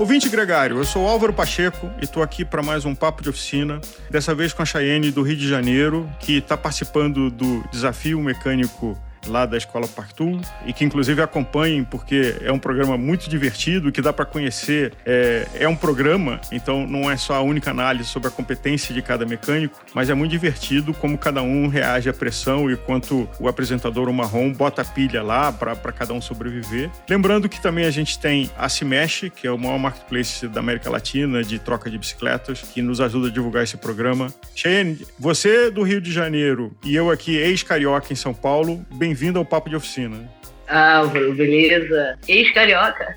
Ouvinte Gregário, eu sou Álvaro Pacheco e estou aqui para mais um Papo de Oficina, dessa vez com a Chayenne do Rio de Janeiro, que está participando do Desafio Mecânico lá da Escola Partul e que inclusive acompanhem porque é um programa muito divertido que dá para conhecer. É, é um programa, então não é só a única análise sobre a competência de cada mecânico, mas é muito divertido como cada um reage à pressão e quanto o apresentador o marrom bota a pilha lá para cada um sobreviver. Lembrando que também a gente tem a Cimesh, que é o maior marketplace da América Latina de troca de bicicletas, que nos ajuda a divulgar esse programa. Cheyenne, você do Rio de Janeiro e eu aqui, ex-carioca em São Paulo, bem bem-vindo ao Papo de Oficina. Ah, beleza. Ex-carioca.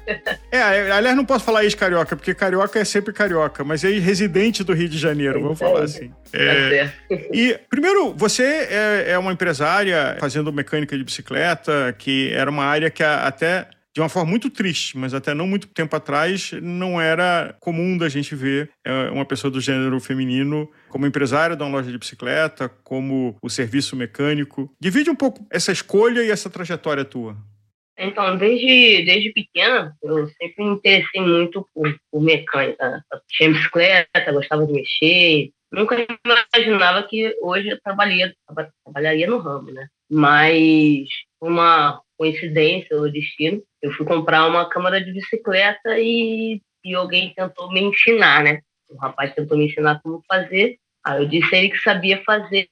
é, aliás, não posso falar ex-carioca, porque carioca é sempre carioca, mas é residente do Rio de Janeiro, vamos falar assim. Tá é, e, primeiro, você é, é, uma empresária fazendo mecânica de bicicleta, que era uma área que até de uma forma muito triste, mas até não muito tempo atrás não era comum da gente ver é, uma pessoa do gênero feminino como empresária de uma loja de bicicleta, como o serviço mecânico. Divide um pouco essa escolha e essa trajetória tua. Então, desde, desde pequena, eu sempre me interessei muito por, por mecânica. Eu tinha bicicleta, gostava de mexer. Nunca imaginava que hoje eu trabalharia, trabalharia no ramo, né? Mas uma coincidência ou destino, eu fui comprar uma câmera de bicicleta e, e alguém tentou me ensinar, né? O rapaz tentou me ensinar como fazer. Aí eu disse a ele que sabia fazer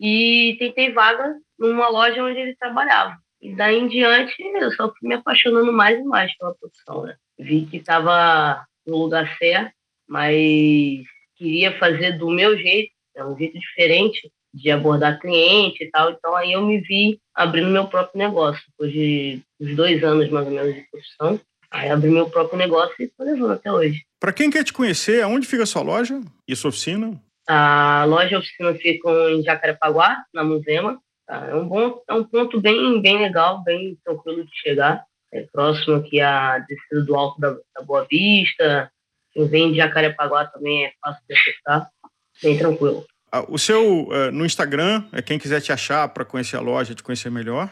e tentei vaga numa loja onde ele trabalhava. E daí em diante eu só fui me apaixonando mais e mais pela profissão, né? Vi que estava no lugar certo, mas queria fazer do meu jeito, é um jeito diferente de abordar cliente e tal. Então aí eu me vi abrindo meu próprio negócio, depois de uns dois anos mais ou menos de profissão. Aí abri meu próprio negócio e estou levando até hoje. Para quem quer te conhecer, aonde fica a sua loja e sua oficina? A loja e a oficina ficam em Jacarepaguá, na Musema. Tá? É um bom, é um ponto bem, bem legal, bem tranquilo de chegar. É próximo aqui à descida do Alto da, da Boa Vista. Quem vem de Jacarepaguá também é fácil de acessar, bem tranquilo. Ah, o seu uh, no Instagram, é quem quiser te achar para conhecer a loja, te conhecer melhor?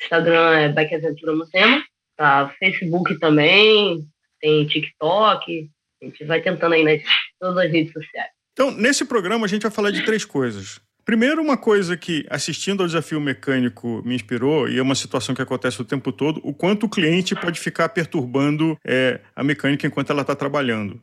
Instagram é Beck Aventura Musema, tá? Facebook também, tem TikTok, a gente vai tentando aí nas todas as redes sociais. Então, nesse programa a gente vai falar de três coisas. Primeiro, uma coisa que, assistindo ao desafio mecânico, me inspirou, e é uma situação que acontece o tempo todo, o quanto o cliente pode ficar perturbando é, a mecânica enquanto ela está trabalhando.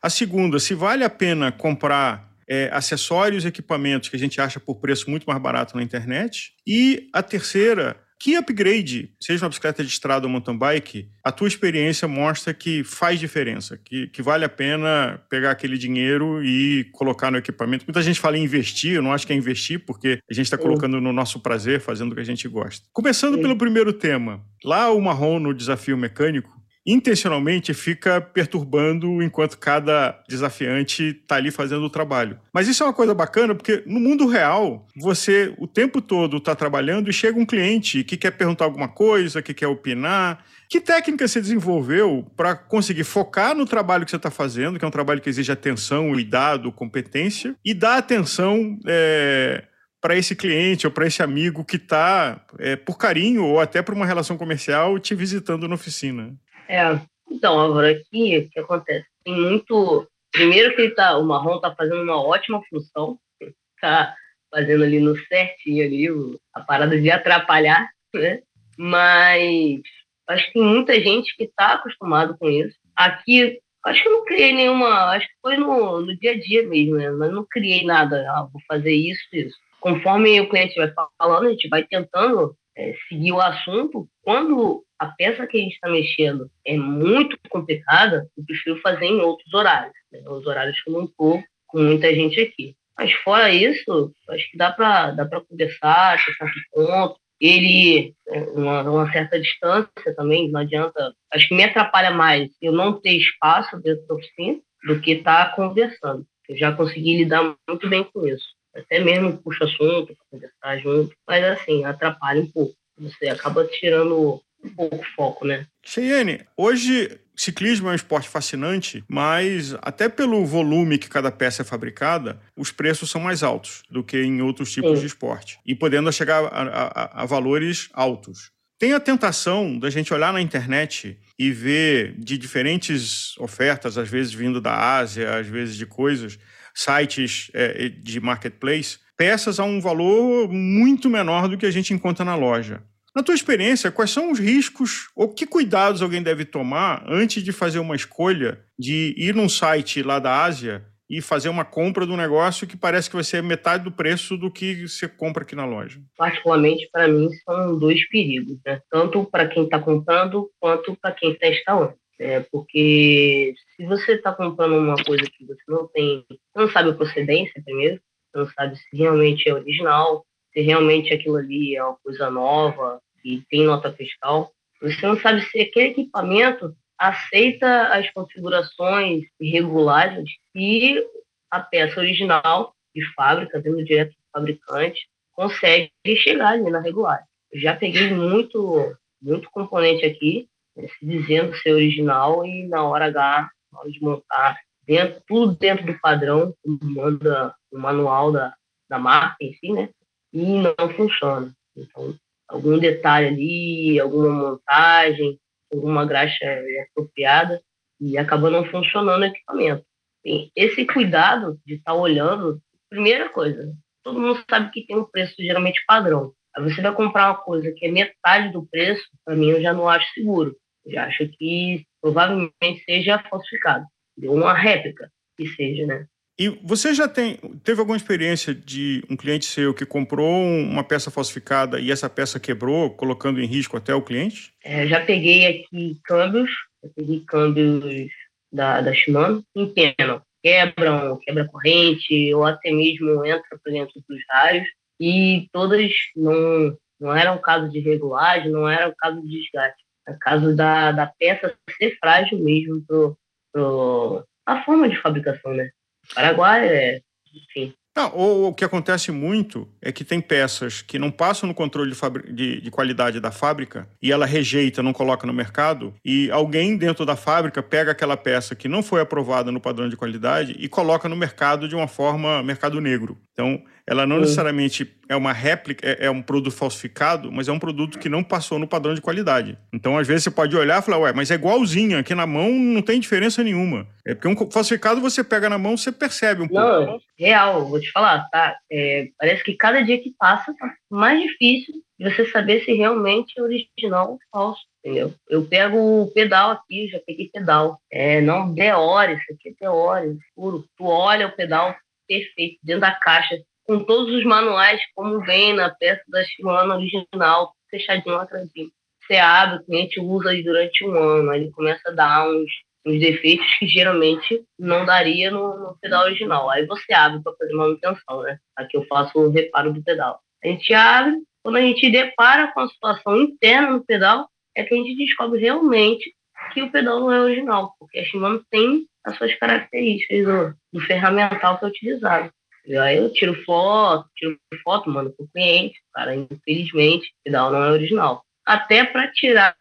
A segunda, se vale a pena comprar é, acessórios e equipamentos que a gente acha por preço muito mais barato na internet. E a terceira, que upgrade, seja uma bicicleta de estrada ou mountain bike, a tua experiência mostra que faz diferença, que, que vale a pena pegar aquele dinheiro e colocar no equipamento. Muita gente fala em investir, eu não acho que é investir, porque a gente está colocando no nosso prazer, fazendo o que a gente gosta. Começando pelo primeiro tema, lá o Marrom no desafio mecânico, intencionalmente fica perturbando enquanto cada desafiante está ali fazendo o trabalho. Mas isso é uma coisa bacana porque no mundo real, você o tempo todo está trabalhando e chega um cliente que quer perguntar alguma coisa, que quer opinar. Que técnica você desenvolveu para conseguir focar no trabalho que você está fazendo, que é um trabalho que exige atenção, cuidado, competência, e dar atenção é, para esse cliente ou para esse amigo que está, é, por carinho ou até por uma relação comercial, te visitando na oficina? É, então, Álvaro, aqui o que acontece? Tem muito. Primeiro que ele tá, o marrom tá fazendo uma ótima função, tá fazendo ali no certinho ali, a parada de atrapalhar, né? Mas acho que tem muita gente que está acostumado com isso. Aqui, acho que eu não criei nenhuma, acho que foi no, no dia a dia mesmo, né? Mas não criei nada, ah, vou fazer isso, isso. Conforme o cliente vai falando, a gente vai tentando é, seguir o assunto. Quando a peça que a gente está mexendo é muito complicada, eu prefiro fazer em outros horários. Né? Os horários que eu não estou com muita gente aqui. Mas fora isso, acho que dá para dá conversar, até certo ponto. Ele, uma, uma certa distância também, não adianta. Acho que me atrapalha mais eu não ter espaço dentro da oficina do que estar tá conversando. Eu já consegui lidar muito bem com isso. Até mesmo puxa assunto, conversar junto, mas assim, atrapalha um pouco. Você acaba tirando um pouco foco, né? Cheyenne, hoje ciclismo é um esporte fascinante, mas até pelo volume que cada peça é fabricada, os preços são mais altos do que em outros tipos Sim. de esporte. E podendo chegar a, a, a valores altos. tem a tentação da gente olhar na internet e ver de diferentes ofertas, às vezes vindo da Ásia, às vezes de coisas, sites é, de marketplace, peças a um valor muito menor do que a gente encontra na loja. Na tua experiência, quais são os riscos ou que cuidados alguém deve tomar antes de fazer uma escolha de ir num site lá da Ásia e fazer uma compra do negócio que parece que vai ser metade do preço do que você compra aqui na loja? Particularmente, para mim, são dois perigos, né? tanto para quem está comprando quanto para quem está instalando. É, porque se você está comprando uma coisa que você não tem, não sabe a procedência primeiro, não sabe se realmente é original, se realmente aquilo ali é uma coisa nova e tem nota fiscal, você não sabe se aquele equipamento aceita as configurações regulares e a peça original de fábrica, vindo direto do fabricante, consegue chegar ali na regulagem. já peguei muito, muito componente aqui, né, se dizendo ser original e na hora H, na hora de montar, dentro, tudo dentro do padrão, manda o manual da, da marca em si, né? E não funciona. Então, algum detalhe ali, alguma montagem, alguma graxa apropriada e acaba não funcionando o equipamento. esse cuidado de estar tá olhando, primeira coisa, todo mundo sabe que tem um preço geralmente padrão. Aí você vai comprar uma coisa que é metade do preço, para mim eu já não acho seguro. Eu já acho que provavelmente seja falsificado. Uma réplica que seja, né? E você já tem, teve alguma experiência de um cliente seu que comprou uma peça falsificada e essa peça quebrou, colocando em risco até o cliente? É, já peguei aqui câmbios, já peguei câmbios da, da Shimano, empenam, quebram, quebra corrente, ou até mesmo entra por dentro dos raios, e todas não, não eram caso de regulagem, não era caso de desgaste. É caso da, da peça ser frágil mesmo para a forma de fabricação, né? Paraguai é, enfim. Não, ou o que acontece muito é que tem peças que não passam no controle de, de, de, qualidade da fábrica e ela rejeita, não coloca no mercado, e alguém dentro da fábrica pega aquela peça que não foi aprovada no padrão de qualidade e coloca no mercado de uma forma mercado negro. Então, ela não necessariamente é uma réplica, é, é, um produto falsificado, mas é um produto que não passou no padrão de qualidade. Então, às vezes, você pode olhar e falar, ué, mas é igualzinho, aqui na mão não tem diferença nenhuma. É porque um falsificado você pega na mão, você percebe um pouco. Não, real, vou te falar, tá? É, parece que cada dia que passa tá mais difícil de você saber se realmente é original ou falso. Entendeu? Eu pego o pedal aqui, já peguei pedal. É, não, Deore, isso aqui é Deore, puro. Tu olha o pedal perfeito, dentro da caixa, com todos os manuais, como vem na peça da Shimano original, fechadinho atrasinho. Você abre, o cliente usa durante um ano, aí ele começa a dar uns, uns defeitos que geralmente não daria no, no pedal original. Aí você abre para fazer manutenção, né? Aqui eu faço o reparo do pedal. A gente abre, quando a gente depara com a situação interna do pedal, é que a gente descobre realmente que o pedal não é original, porque a Shimano tem as suas características do, do ferramental que é utilizado. E aí eu tiro foto, tiro foto, mando pro cliente, cara, infelizmente, o pedal não é original. Até para tirar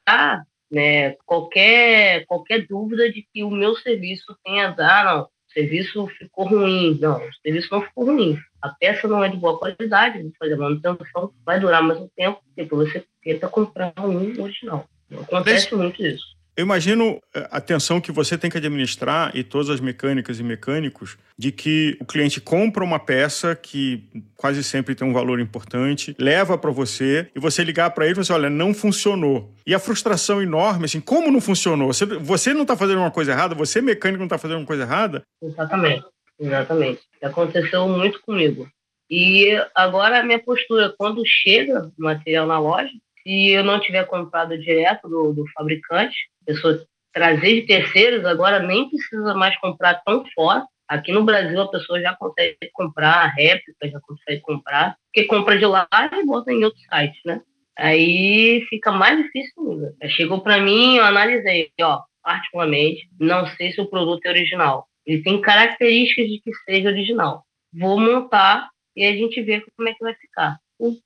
né, qualquer, qualquer dúvida de que o meu serviço tenha, ah, não, o serviço ficou ruim. Não, o serviço não ficou ruim. A peça não é de boa qualidade, vou fazer a manutenção, vai durar mais um tempo, depois você tenta comprar um original. Acontece muito isso. Eu imagino eh, a tensão que você tem que administrar e todas as mecânicas e mecânicos de que o cliente compra uma peça que quase sempre tem um valor importante, leva para você e você ligar para ele e falar assim, olha, não funcionou. E a frustração enorme, assim, como não funcionou? Você, você não está fazendo uma coisa errada? Você, mecânico, não está fazendo uma coisa errada? Exatamente, exatamente. Aconteceu muito comigo. E agora a minha postura, quando chega o material na loja, se eu não tiver comprado direto do, do fabricante, pessoa trazer de terceiros, agora nem precisa mais comprar tão fora. Aqui no Brasil a pessoa já consegue comprar réplica, já consegue comprar, porque compra de lá e bota em outro site, né? Aí fica mais difícil ainda. Chegou para mim, eu analisei, ó, particularmente, não sei se o produto é original. Ele tem características de que seja original. Vou montar e a gente vê como é que vai ficar.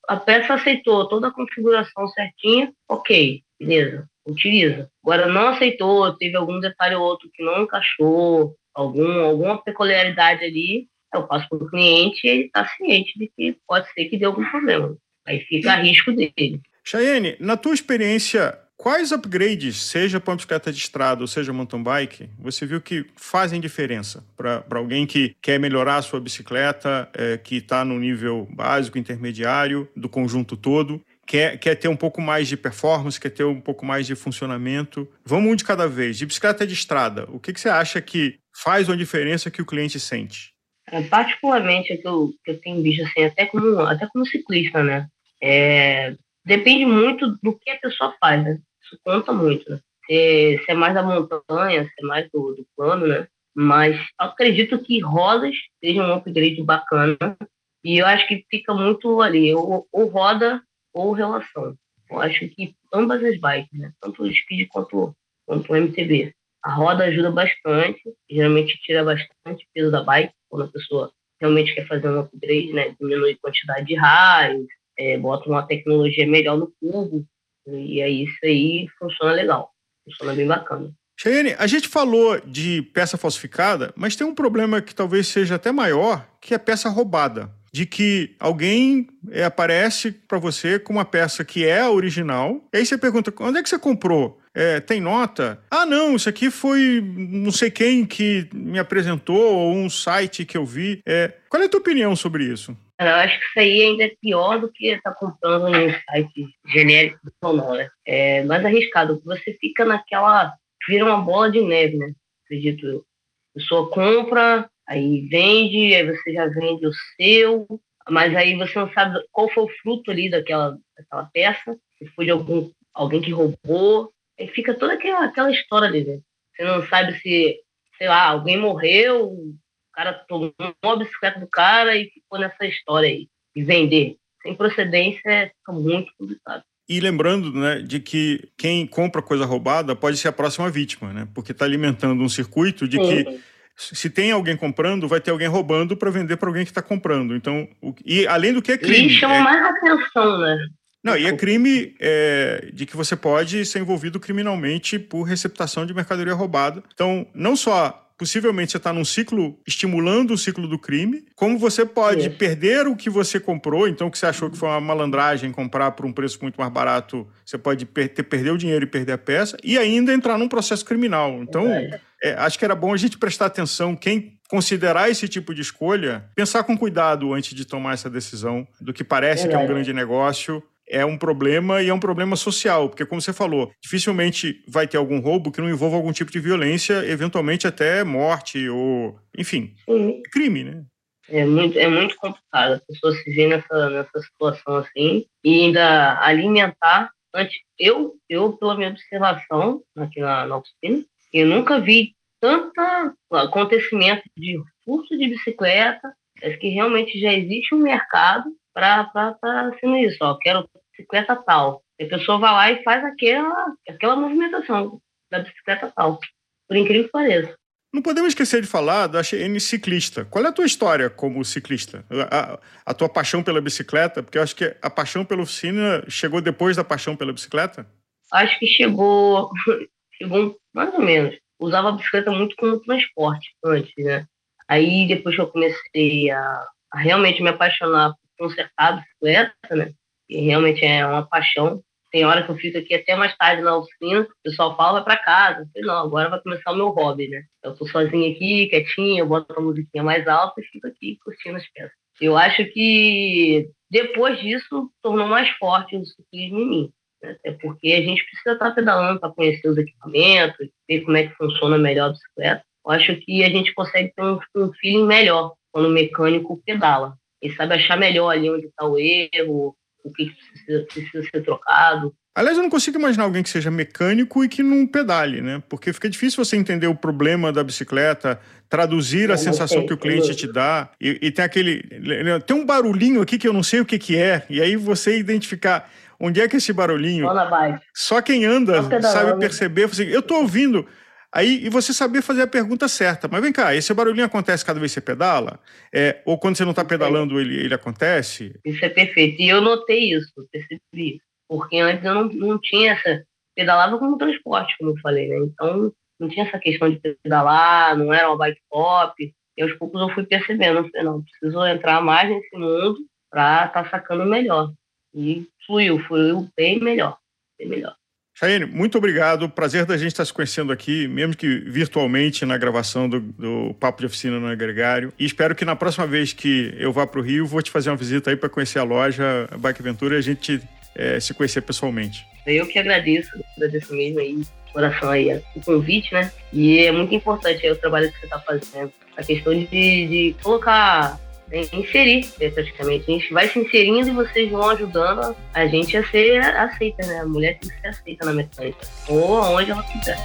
A peça aceitou toda a configuração certinha, ok, beleza utiliza. Agora, não aceitou, teve algum detalhe ou outro que não encaixou, algum, alguma peculiaridade ali, eu passo para o cliente e ele está ciente de que pode ser que dê algum problema. Aí fica a risco dele. Cheyenne, na tua experiência, quais upgrades, seja para uma bicicleta de estrada ou seja mountain bike, você viu que fazem diferença para alguém que quer melhorar a sua bicicleta, é, que está no nível básico, intermediário, do conjunto todo? Quer, quer ter um pouco mais de performance, quer ter um pouco mais de funcionamento. Vamos um de cada vez. De bicicleta de estrada, o que, que você acha que faz uma diferença que o cliente sente? É, particularmente, é que eu, que eu tenho visto assim, até como, até como ciclista, né? É, depende muito do que a pessoa faz, né? Isso conta muito, né? Se, se é mais da montanha, se é mais do, do plano, né? Mas acredito que rodas sejam um upgrade bacana. E eu acho que fica muito ali, ou, ou roda ou relação. Eu acho que ambas as bikes, né? tanto o Speed quanto, quanto o MTB. A roda ajuda bastante, geralmente tira bastante peso da bike, quando a pessoa realmente quer fazer um upgrade, né? Diminui a quantidade de raios, é, bota uma tecnologia melhor no cubo, e aí isso aí funciona legal, funciona bem bacana. Cheyenne, a gente falou de peça falsificada, mas tem um problema que talvez seja até maior, que é peça roubada de que alguém é, aparece para você com uma peça que é a original, e aí você pergunta, onde é que você comprou? É, tem nota? Ah, não, isso aqui foi não sei quem que me apresentou, ou um site que eu vi. É, qual é a tua opinião sobre isso? Eu acho que isso aí ainda é pior do que estar tá comprando em um site genérico ou não, né? É mais arriscado. Você fica naquela. vira uma bola de neve, né? Acredito eu. A pessoa compra, Aí vende, aí você já vende o seu, mas aí você não sabe qual foi o fruto ali daquela, daquela peça, se foi de algum, alguém que roubou. Aí fica toda aquela, aquela história ali, né? Você não sabe se, sei lá, alguém morreu, cara tomou a bicicleta do cara e ficou nessa história aí. E vender. Sem procedência fica muito complicado. E lembrando né, de que quem compra coisa roubada pode ser a próxima vítima, né? Porque está alimentando um circuito de que se tem alguém comprando, vai ter alguém roubando para vender para alguém que está comprando. Então, o, e além do que é crime. E chama é... mais atenção, né? Não, e é crime é, de que você pode ser envolvido criminalmente por receptação de mercadoria roubada. Então, não só possivelmente você está num ciclo estimulando o ciclo do crime, como você pode perder o que você comprou, então o que você achou que foi uma malandragem comprar por um preço muito mais barato, você pode per ter, perder o dinheiro e perder a peça, e ainda entrar num processo criminal. Então, é, acho que era bom a gente prestar atenção, quem considerar esse tipo de escolha, pensar com cuidado antes de tomar essa decisão do que parece que é um grande negócio é um problema e é um problema social, porque, como você falou, dificilmente vai ter algum roubo que não envolva algum tipo de violência, eventualmente até morte ou, enfim, uhum. crime, né? É muito, é muito complicado a pessoa se ver nessa, nessa situação assim e ainda alimentar. Antes, eu, eu, pela minha observação aqui na, na oficina, eu nunca vi tanto acontecimento de furto de bicicleta, é que realmente já existe um mercado para estar tá sendo isso. Ó, quero bicicleta tal. a pessoa vai lá e faz aquela, aquela movimentação da bicicleta tal. Por incrível que pareça. Não podemos esquecer de falar da Cheyenne ciclista. Qual é a tua história como ciclista? A, a, tua paixão pela bicicleta? Porque eu acho que a paixão pela oficina chegou depois da paixão pela bicicleta? Acho que chegou, chegou mais ou menos. Usava a bicicleta muito como transporte antes, né? Aí depois que eu comecei a, a realmente me apaixonar por consertar a bicicleta, né? Que realmente é uma paixão. Tem hora que eu fico aqui até mais tarde na oficina, o pessoal fala, vai para casa. Eu falei, não, agora vai começar o meu hobby, né? Eu tô sozinha aqui, quietinha, eu boto a musiquinha mais alta e fico aqui curtindo as peças. Eu acho que depois disso tornou mais forte o ciclismo em mim. Né? Até porque a gente precisa estar pedalando para conhecer os equipamentos, ver como é que funciona melhor a bicicleta. Eu acho que a gente consegue ter um, um feeling melhor quando o mecânico pedala. Ele sabe achar melhor ali onde está o erro, o que precisa, precisa ser trocado. Aliás, eu não consigo imaginar alguém que seja mecânico e que não pedale, né? Porque fica difícil você entender o problema da bicicleta, traduzir a sensação sei, que o cliente te dá. E, e, tem aquele. Tem um barulhinho aqui que eu não sei o que, que é. E aí você identificar onde é que é esse barulhinho. Só quem anda sabe perceber. Assim, eu estou ouvindo. Aí, e você saber fazer a pergunta certa. Mas vem cá, esse barulhinho acontece cada vez que você pedala? É, ou quando você não está pedalando, ele, ele acontece? Isso é perfeito. E eu notei isso, percebi. Porque antes eu não, não tinha essa. Pedalava como transporte, como eu falei, né? Então, não tinha essa questão de pedalar, não era uma bike pop. E aos poucos eu fui percebendo. Eu falei, não, preciso entrar mais nesse mundo para estar tá sacando melhor. E fluiu, fluiu bem melhor, bem melhor. Chayane, muito obrigado. Prazer da gente estar se conhecendo aqui, mesmo que virtualmente na gravação do, do Papo de Oficina no Agregário. E espero que na próxima vez que eu vá para o Rio, vou te fazer uma visita aí para conhecer a loja a Bike Aventura e a gente é, se conhecer pessoalmente. Eu que agradeço, agradeço mesmo aí, coração aí, o convite, né? E é muito importante aí, o trabalho que você está fazendo. A questão de, de colocar inserir, né, praticamente. A gente vai se inserindo e vocês vão ajudando a gente a ser aceita, né? A mulher tem que ser aceita na mecânica, ou aonde ela quiser.